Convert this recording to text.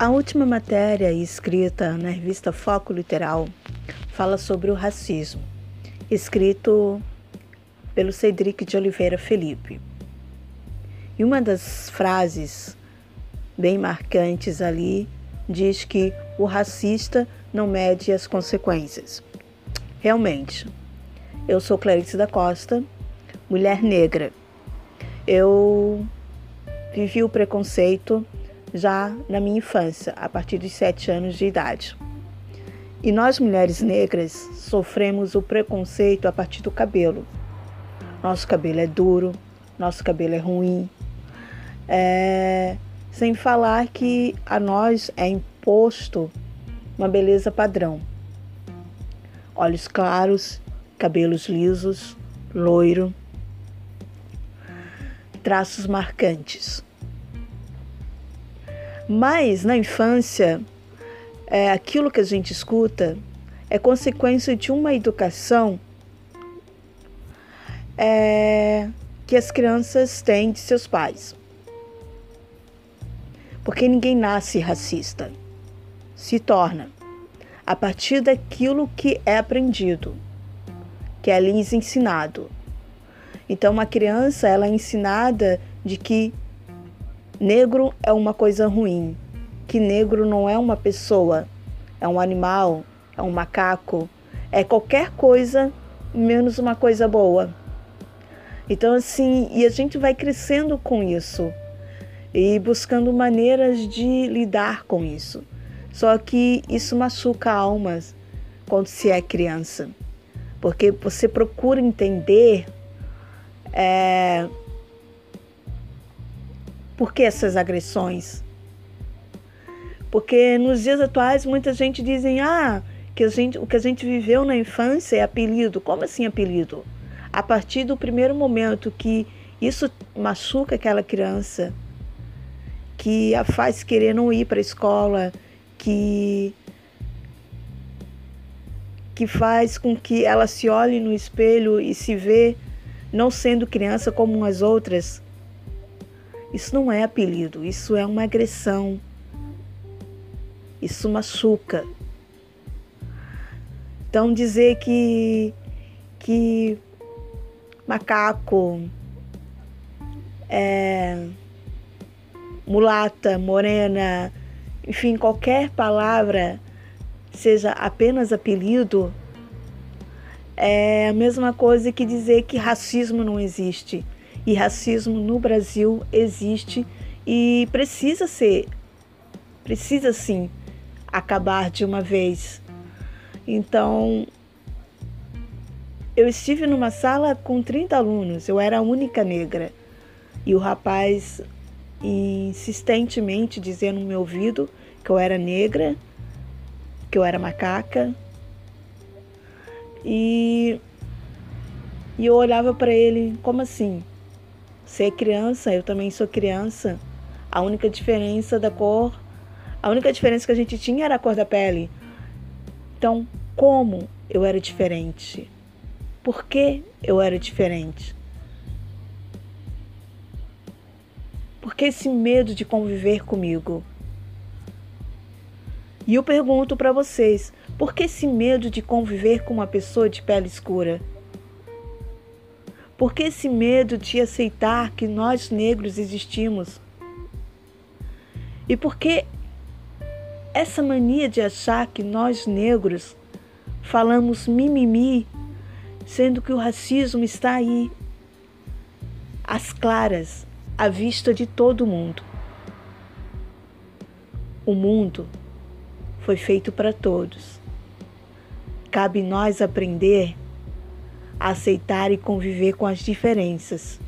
A última matéria escrita na revista Foco Literal fala sobre o racismo, escrito pelo Cedric de Oliveira Felipe. E uma das frases bem marcantes ali diz que o racista não mede as consequências. Realmente, eu sou Clarice da Costa, mulher negra. Eu vivi o preconceito já na minha infância, a partir dos sete anos de idade. E nós, mulheres negras, sofremos o preconceito a partir do cabelo. Nosso cabelo é duro, nosso cabelo é ruim. É... Sem falar que a nós é imposto uma beleza padrão. Olhos claros, cabelos lisos, loiro, traços marcantes. Mas na infância, é, aquilo que a gente escuta é consequência de uma educação é, que as crianças têm de seus pais. Porque ninguém nasce racista, se torna a partir daquilo que é aprendido, que é lhes ensinado. Então, uma criança ela é ensinada de que negro é uma coisa ruim, que negro não é uma pessoa, é um animal, é um macaco, é qualquer coisa menos uma coisa boa. Então, assim, e a gente vai crescendo com isso. E buscando maneiras de lidar com isso. Só que isso machuca almas quando se é criança, porque você procura entender é, por que essas agressões? Porque nos dias atuais muita gente dizem ah, que a gente, o que a gente viveu na infância é apelido. Como assim apelido? A partir do primeiro momento que isso machuca aquela criança, que a faz querer não ir para a escola, que que faz com que ela se olhe no espelho e se vê não sendo criança como as outras, isso não é apelido, isso é uma agressão. Isso machuca. Então dizer que que macaco é mulata, morena, enfim, qualquer palavra seja apenas apelido, é a mesma coisa que dizer que racismo não existe. E racismo no Brasil existe e precisa ser, precisa sim acabar de uma vez. Então, eu estive numa sala com 30 alunos, eu era a única negra. E o rapaz insistentemente dizendo no meu ouvido que eu era negra, que eu era macaca. E, e eu olhava para ele, como assim? É criança, eu também sou criança. A única diferença da cor, a única diferença que a gente tinha era a cor da pele. Então, como eu era diferente? Por que eu era diferente? Por que esse medo de conviver comigo? E eu pergunto para vocês, por que esse medo de conviver com uma pessoa de pele escura? Por que esse medo de aceitar que nós negros existimos? E por que essa mania de achar que nós negros falamos mimimi, sendo que o racismo está aí, às claras, à vista de todo mundo? O mundo foi feito para todos. Cabe nós aprender aceitar e conviver com as diferenças.